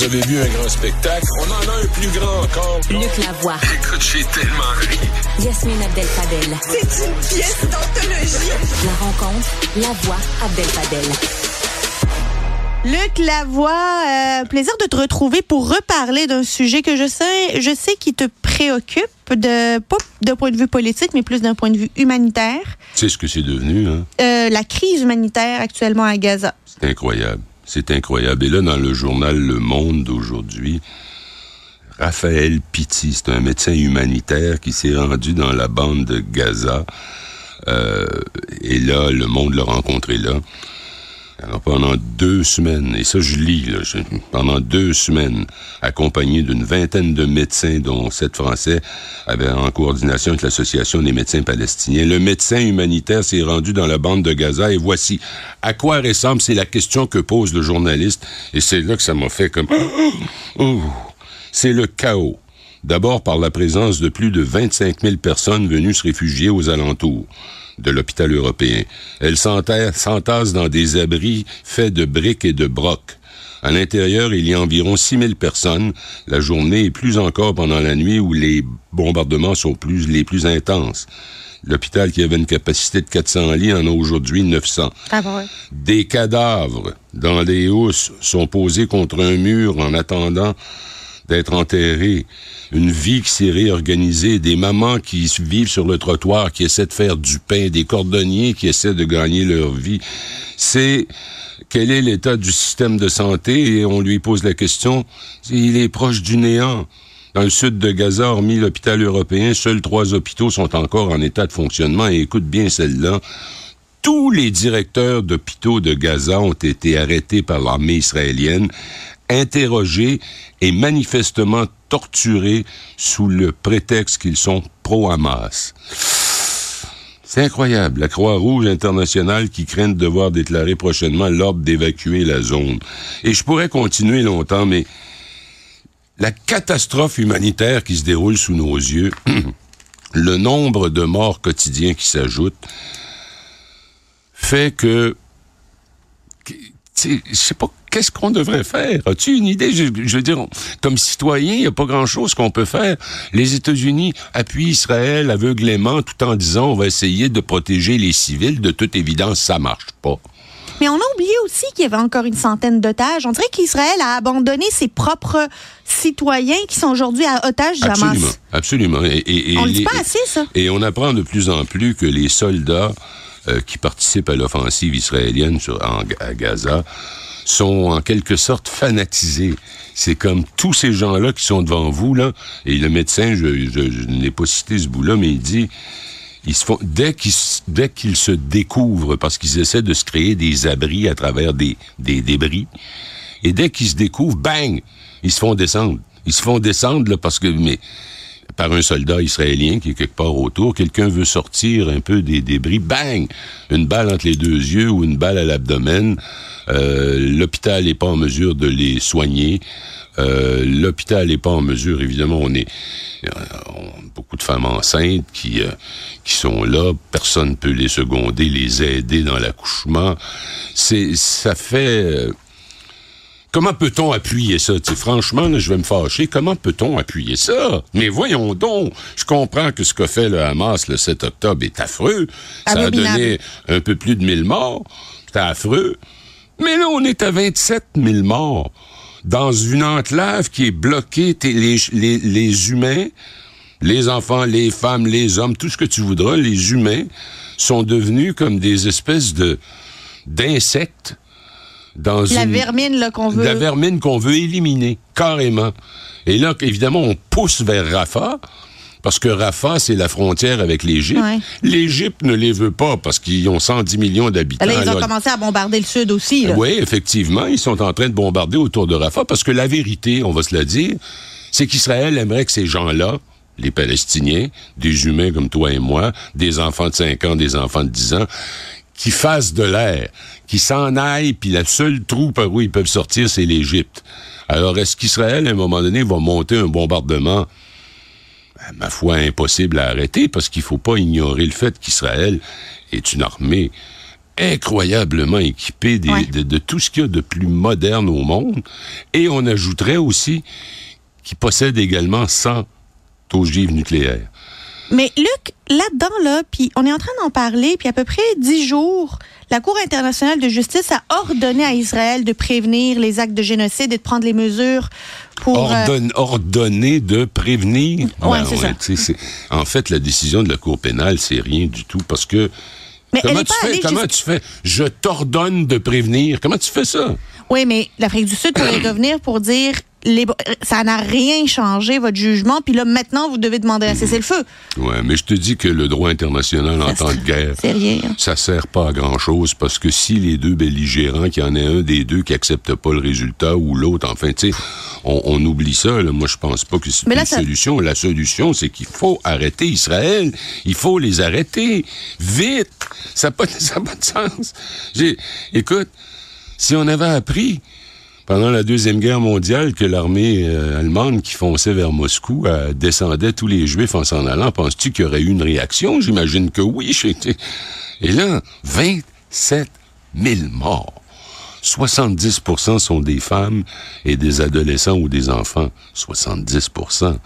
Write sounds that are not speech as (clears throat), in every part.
Vous avez vu un grand spectacle? On en a un plus grand encore. Luc Lavoie. Écoute, j'ai tellement ri. Yasmine Abdel-Fadel. C'est une pièce d'anthologie. La rencontre, la voix Abdel-Fadel. Luc Lavoie, euh, plaisir de te retrouver pour reparler d'un sujet que je sais, je sais qui te préoccupe, de, pas d'un point de vue politique, mais plus d'un point de vue humanitaire. Tu sais ce que c'est devenu, hein? Euh, la crise humanitaire actuellement à Gaza. C'est incroyable. C'est incroyable. Et là, dans le journal Le Monde d'aujourd'hui, Raphaël Pitti, c'est un médecin humanitaire qui s'est rendu dans la bande de Gaza. Euh, et là, le monde l'a rencontré là. Alors pendant deux semaines, et ça je lis, pendant deux semaines, accompagné d'une vingtaine de médecins, dont sept Français, en coordination avec l'Association des médecins palestiniens, le médecin humanitaire s'est rendu dans la bande de Gaza et voici. À quoi ressemble, c'est la question que pose le journaliste, et c'est là que ça m'a fait comme... (gasps) Oh, c'est le chaos. D'abord par la présence de plus de 25 000 personnes venues se réfugier aux alentours de l'hôpital européen. Elles s'enta- s'entassent dans des abris faits de briques et de brocs. À l'intérieur, il y a environ 6 000 personnes la journée et plus encore pendant la nuit où les bombardements sont plus, les plus intenses. L'hôpital qui avait une capacité de 400 lits en a aujourd'hui 900. Ah. Des cadavres dans les housses sont posés contre un mur en attendant d'être enterrés. Une vie qui s'est réorganisée, des mamans qui vivent sur le trottoir, qui essaient de faire du pain, des cordonniers qui essaient de gagner leur vie. C'est quel est l'état du système de santé? Et on lui pose la question, il est proche du néant. Dans le sud de Gaza, hormis l'hôpital européen, seuls trois hôpitaux sont encore en état de fonctionnement et écoute bien celle-là. Tous les directeurs d'hôpitaux de Gaza ont été arrêtés par l'armée israélienne, interrogés et manifestement torturés sous le prétexte qu'ils sont pro-Hamas. C'est incroyable. La Croix-Rouge internationale qui craint de devoir déclarer prochainement l'ordre d'évacuer la zone. Et je pourrais continuer longtemps, mais la catastrophe humanitaire qui se déroule sous nos yeux, (clears throat) le nombre de morts quotidiens qui s'ajoutent, fait que, je sais pas, qu'est-ce qu'on devrait faire? As-tu une idée? Je, je veux dire, comme citoyen, il n'y a pas grand-chose qu'on peut faire. Les États-Unis appuient Israël aveuglément tout en disant on va essayer de protéger les civils. De toute évidence, ça marche pas. Mais on a oublié aussi qu'il y avait encore une centaine d'otages. On dirait qu'Israël a abandonné ses propres citoyens qui sont aujourd'hui à otages du Hamas. Absolument, absolument. Et, et- et On le dit pas assez, ça. Et on apprend de plus en plus que les soldats euh, qui participent à l'offensive israélienne sur, en- à Gaza sont en quelque sorte fanatisés. C'est comme tous ces gens-là qui sont devant vous, là, et le médecin, je, je- je n'ai pas cité ce bout-là, mais il dit, ils se font, dès qu'ils, dès qu'ils se découvrent, parce qu'ils essaient de se créer des abris à travers des, des débris, et dès qu'ils se découvrent, bang, ils se font descendre. Ils se font descendre, là, parce que, mais, par un soldat israélien qui est quelque part autour. Quelqu'un veut sortir un peu des débris, bang! Une balle entre les deux yeux ou une balle à l'abdomen. Euh, L'hôpital n'est pas en mesure de les soigner. Euh, L'hôpital n'est pas en mesure, évidemment, on est euh, beaucoup de femmes enceintes qui qui sont là, personne ne peut les seconder, les aider dans l'accouchement. C'est ça fait Comment peut-on appuyer ça? Tu sais, franchement, là, je vais me fâcher. Comment peut-on appuyer ça? Mais voyons donc. Je comprends que ce qu'a fait le Hamas le 7 octobre est affreux. Ça a donné un peu plus de 1000 morts. C'est affreux. Mais là, on est à 27 000 morts. Dans une enclave qui est bloquée, les, les humains, les enfants, les femmes, les hommes, tout ce que tu voudras, les humains sont devenus comme des espèces de d'insectes dans La une vermine qu'on veut. la vermine qu'on veut éliminer, carrément. Et là, évidemment, on pousse vers Rafah, parce que Rafah, c'est la frontière avec l'Égypte. Ouais. L'Égypte ne les veut pas, parce qu'ils ont 110 millions d'habitants. Là, ils ont Alors, commencé à bombarder le sud aussi. Là. oui, effectivement, ils sont en train de bombarder autour de Rafah, parce que la vérité, on va se la dire, c'est qu'Israël aimerait que ces gens-là, les Palestiniens, des humains comme toi et moi, des enfants de 5 ans, des enfants de 10 ans, qui fassent de l'air, qui s'en aillent, puis la seule trou par où ils peuvent sortir, c'est l'Égypte. Alors, est-ce qu'Israël, à un moment donné, va monter un bombardement, à ma foi, impossible à arrêter, parce qu'il faut pas ignorer le fait qu'Israël est une armée incroyablement des- Ouais. de, de tout ce qu'il y a de plus moderne au monde. Et on ajouterait aussi qu'ils possèdent également 100 ogives nucléaires. Mais Luc, là-dedans, là, puis on est en train d'en parler, puis à peu près dix jours, la Cour internationale de justice a ordonné à Israël de prévenir les actes de génocide et de prendre les mesures pour... euh, ordonner de prévenir? Ouais, c'est ça. c'est- En fait, la décision de la Cour pénale, c'est rien du tout parce que. Mais comment tu fais? Comment tu fais? Je t'ordonne de prévenir. Comment tu fais ça? Oui, mais l'Afrique du Sud pourrait (clears throat) revenir pour dire les, ça n'a rien changé, votre jugement, puis là, maintenant, vous devez demander à cesser le feu. Ouais, mais je te dis que le droit international en temps de guerre, rien. hein. ça sert pas à grand chose parce que si les deux belligérants, qu'il y en ait un des deux qui accepte pas le résultat ou l'autre, enfin, tu sais, on, on oublie ça. Là. Moi, je pense pas que c'est une ça- solution. La solution, c'est qu'il faut arrêter Israël. Il faut les arrêter vite. Ça n'a pas, (laughs) ça a pas de sens. J'ai, écoute, si on avait appris pendant la Deuxième Guerre mondiale que l'armée euh, allemande qui fonçait vers Moscou euh, descendait tous les Juifs en s'en allant, penses-tu qu'il y aurait eu une réaction? J'imagine que oui. Et là, 27 000 morts. 70% sont des femmes et des adolescents ou des enfants. 70%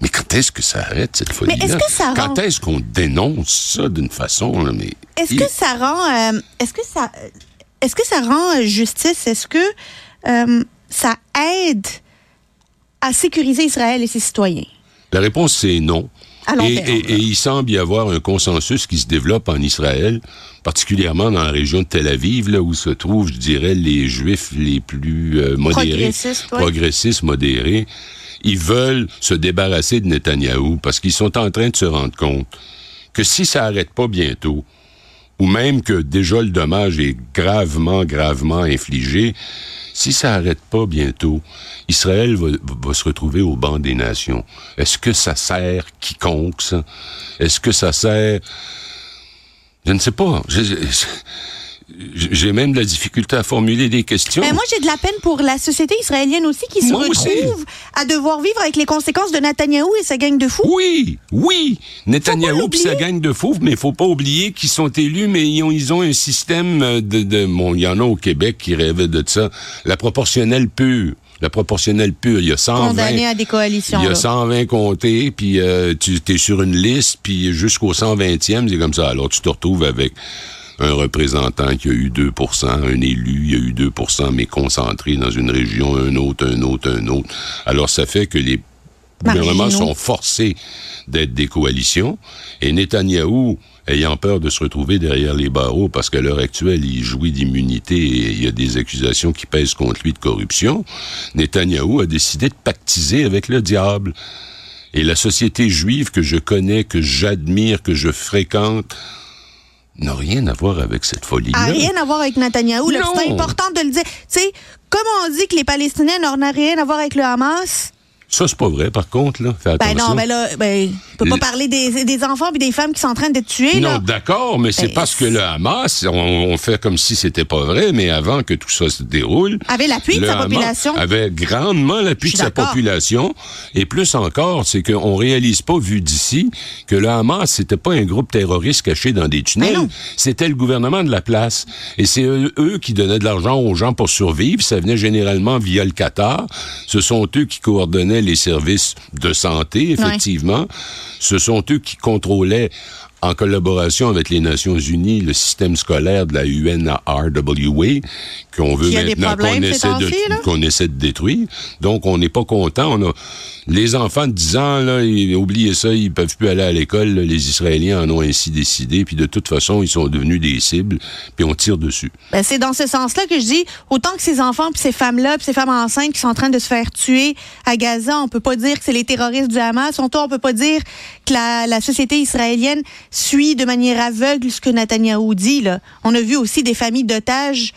Mais quand est-ce que ça arrête, cette folie-là? est-ce que ça Quand est-ce qu'on dénonce ça d'une façon... là, mais Est-ce il- que ça rend, euh, est-ce que ça, est-ce que ça rend justice? Est-ce que euh, ça aide à sécuriser Israël et ses citoyens La réponse, c'est non. À long et, terme, et- il semble y avoir un consensus qui se développe en Israël, particulièrement dans la région de Tel Aviv, là où se trouvent, je dirais, les Juifs les plus euh, modérés, Progressistes, ouais. progressistes, modérés. Ils veulent se débarrasser de Netanyahou parce qu'ils sont en train de se rendre compte que si ça arrête pas bientôt, ou même que déjà le dommage est gravement, gravement infligé, si ça arrête pas bientôt, Israël va, se retrouver au banc des nations. Est-ce que ça sert quiconque, ça? Est-ce que ça sert... Je ne sais pas. J'ai même de la difficulté à formuler des questions. Mais moi, j'ai de la peine pour la société israélienne aussi qui se Moi aussi. retrouve à devoir vivre avec les conséquences de Netanyahou et sa gang de fous. Oui, oui. Netanyahou puis sa gang de fous, mais il faut pas oublier qu'ils sont élus, mais ils ont, ils ont un système de, de bon, il y en a au Québec qui rêvaient de ça, la proportionnelle pure. La proportionnelle pure, il y a 120. Condamnés à des coalitions. Il y a là. 120 comtés, puis euh, tu es sur une liste, puis jusqu'au 120e, c'est comme ça. Alors, tu te retrouves avec un représentant qui a eu 2% un élu, il y a eu 2% mais concentré dans une région, un autre, un autre, un autre. Alors, ça fait que les gouvernements sont forcés d'être des coalitions, et Netanyahou, ayant peur de se retrouver derrière les barreaux, parce qu'à l'heure actuelle, il jouit d'immunité et il y a des accusations qui pèsent contre lui de corruption, Netanyahou a décidé de pactiser avec le diable. Et la société juive que je connais, que j'admire, que je fréquente, n'a rien à voir avec cette folie-là. A rien à voir avec Netanyahou. C'est important de le dire. Tu sais, comme on dit que les Palestiniens n'ont rien à voir avec le Hamas, Ça, c'est pas vrai, par contre, là. Fais ben non, ben là, ben, on peut pas Le- parler des, des enfants et des femmes qui sont en train d'être tués, Non, d'accord, mais c'est Ben, parce que le Hamas, on, on fait comme si c'était pas vrai, mais avant que tout ça se déroule, Avait l'appui de sa Hamas population. Avait grandement l'appui de sa population. Et plus encore, c'est qu'on réalise pas, vu d'ici, que le Hamas, c'était pas un groupe terroriste caché dans des tunnels. Ben. C'était le gouvernement de la place. Et c'est eux, eux qui donnaient de l'argent aux gens pour survivre. Ça venait généralement via le Qatar. Ce sont eux qui coordonnaient les services de santé, effectivement. Ce sont eux qui contrôlaient en collaboration avec les Nations Unies, le système scolaire de la UNRWA, qu'on veut maintenant qu'on essaie, de, qu'on essaie de détruire. Donc, on n'est pas content. On a les enfants de 10 ans, là, ils- oubliez ça, ils peuvent plus aller à l'école. là. Les Israéliens en ont ainsi décidé. Puis de toute façon, ils sont devenus des cibles. Puis on tire dessus. Ben, c'est dans ce sens-là que je dis, autant que ces enfants, puis ces femmes-là, puis ces femmes enceintes qui sont en train de se faire tuer à Gaza, on peut pas dire que c'est les terroristes du Hamas. Autant on peut pas dire que la, la société israélienne suit de manière aveugle ce que Netanyahou dit. Là. On a vu aussi des familles d'otages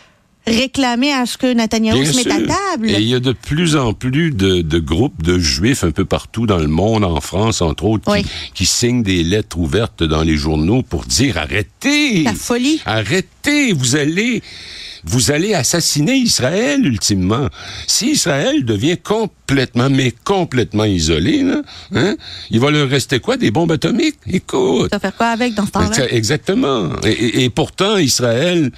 réclamer à ce que Netanyahou Bien se mette à table. Et il y a de plus en plus de, de groupes de juifs un peu partout dans le monde, en France entre autres, Oui. qui, qui signent des lettres ouvertes dans les journaux pour dire arrêtez! La folie. Arrêtez! Vous allez vous allez assassiner Israël ultimement. Si Israël devient complètement, mais complètement isolé, là, hein, il va leur rester quoi? Des bombes atomiques? Écoute. Ça faire quoi avec dans ce temps-là? Exactement. Et, et- et pourtant, Israël.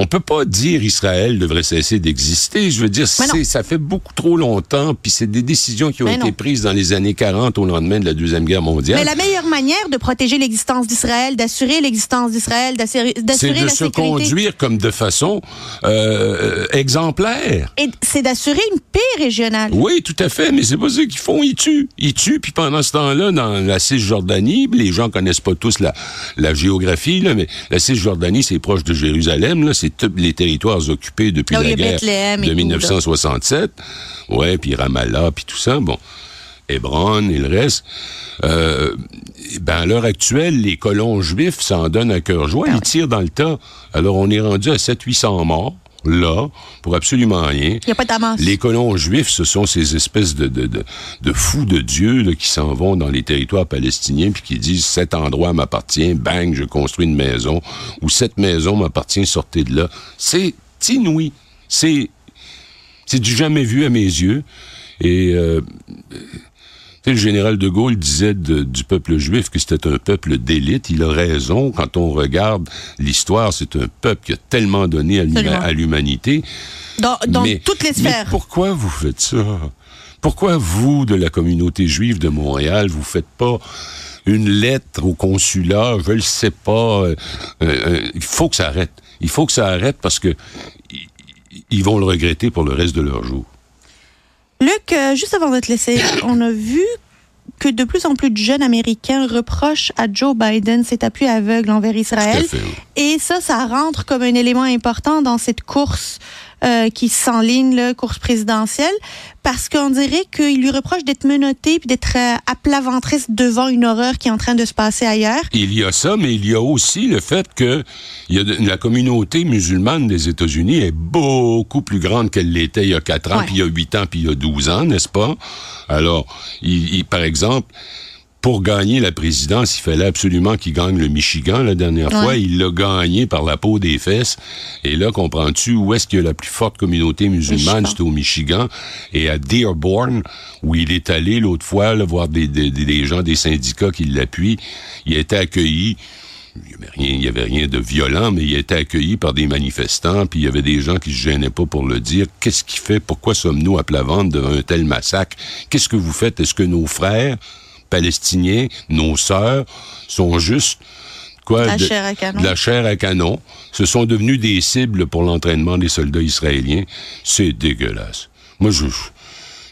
On peut pas dire Israël devrait cesser d'exister. Je veux dire, c'est, ça fait beaucoup trop longtemps, puis c'est des décisions qui ont Mais été non. prises dans les années 40 au lendemain de la Deuxième Guerre mondiale. Mais la meilleure manière de protéger l'existence d'Israël, d'assurer l'existence d'Israël, d'assurer c'est d'assurer de la se sécurité, conduire comme de façon euh, exemplaire. et c'est d'assurer une paix régionale. Oui, tout à fait, mais c'est pas ça qu'ils font, ils tuent. Ils tuent, puis pendant ce temps-là, dans la Cisjordanie, les gens connaissent pas tous la, la géographie, là, mais la Cisjordanie, c'est proche de Jérusalem, là, c'est tous les territoires occupés depuis y la guerre de tout, là. 1967. Ouais, puis Ramallah, puis tout ça, bon. Hébron et le reste. Euh, ben, à l'heure actuelle, les colons juifs s'en donnent à cœur joie. Ils tirent dans le tas. Alors, on est rendu à 700-800 morts, là, pour absolument rien. Il n'y a pas. Les colons juifs, ce sont ces espèces de, de, de, de fous de Dieu là, qui s'en vont dans les territoires palestiniens puis qui disent cet endroit m'appartient, bang, je construis une maison, ou cette maison m'appartient, sortez de là. C'est inouï. C'est c'est du jamais vu à mes yeux. Et euh, le général de Gaulle disait de- du peuple juif que c'était un peuple d'élite. Il a raison. Quand on regarde l'histoire, c'est un peuple qui a tellement donné à l'humanité. Dans, dans Mais- toutes les mais sphères. pourquoi vous faites ça? Pourquoi vous, de la communauté juive de Montréal, vous faites pas une lettre au consulat, je le sais pas. euh, euh, il faut que ça arrête. Il faut que ça arrête parce que ils vont le regretter pour le reste de leur jour. Luc, euh, juste avant de te laisser, on a vu que de plus en plus de jeunes Américains reprochent à Joe Biden cet appui aveugle envers Israël. Fait, oui. Et ça, ça rentre comme un élément important dans cette course euh, qui s'enligne, la course présidentielle, parce qu'on dirait qu'il lui reproche d'être menotté puis d'être euh, à plat ventriste devant une horreur qui est en train de se passer ailleurs. Il y a ça, mais il y a aussi le fait que il y a de- la communauté musulmane des États-Unis est beaucoup plus grande qu'elle l'était il y a 4 ans, Ouais. puis il y a 8 ans, puis il y a 12 ans, n'est-ce pas? Alors, il, il- par exemple, pour gagner la présidence, il fallait absolument qu'il gagne le Michigan la dernière Ouais. fois. Il l'a gagné par la peau des fesses. Et là, comprends-tu où est-ce qu'il y a la plus forte communauté musulmane? C'était au Michigan. Et à Dearborn, où il est allé l'autre fois, là, voir des, des- des- des gens des syndicats qui l'appuient, il a été accueilli. Il n'y avait, rien- il y avait rien de violent, mais il a été accueilli par des manifestants, puis il y avait des gens qui se gênaient pas pour le dire. Qu'est-ce qui fait? Pourquoi sommes-nous à plat ventre devant un tel massacre? Qu'est-ce que vous faites? Est-ce que nos frères palestiniens, nos sœurs, sont juste quoi? La de- chair à canon. de la chair à canon. Ce sont devenus des cibles pour l'entraînement des soldats israéliens. C'est dégueulasse. Moi, je...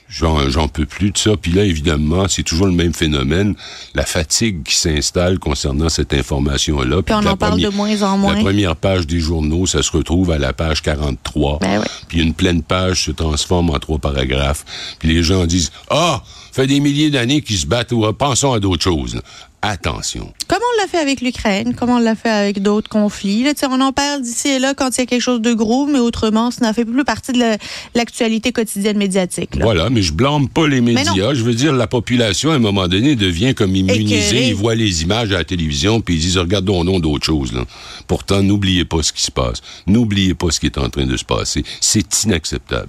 J'en, j'en peux plus de ça. Puis là, évidemment, c'est toujours le même phénomène. La fatigue qui s'installe concernant cette information-là. Puis on en parle de moins en moins. La première page des journaux, ça se retrouve à la page 43. Ben ouais. Puis une pleine page se transforme en trois paragraphes. Puis les gens disent Ah, fait des milliers d'années qu'ils se battent. ou, Pensons à d'autres choses. là. Attention. Comme on l'a fait avec l'Ukraine, comme on l'a fait avec d'autres conflits. Là, on en parle d'ici et là quand il y a quelque chose de gros, mais autrement, ça n'en fait plus partie de la- l'actualité quotidienne médiatique. là. Voilà, mais je blâme pas les médias. Je veux dire, la population, à un moment donné, devient comme immunisée. Ils voient les images à la télévision, puis ils disent, regardons non d'autres choses. Là. Pourtant, n'oubliez pas ce qui se passe. N'oubliez pas ce qui est en train de se passer. C'est inacceptable.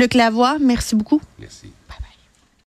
Luc Lavoie, merci beaucoup. Merci.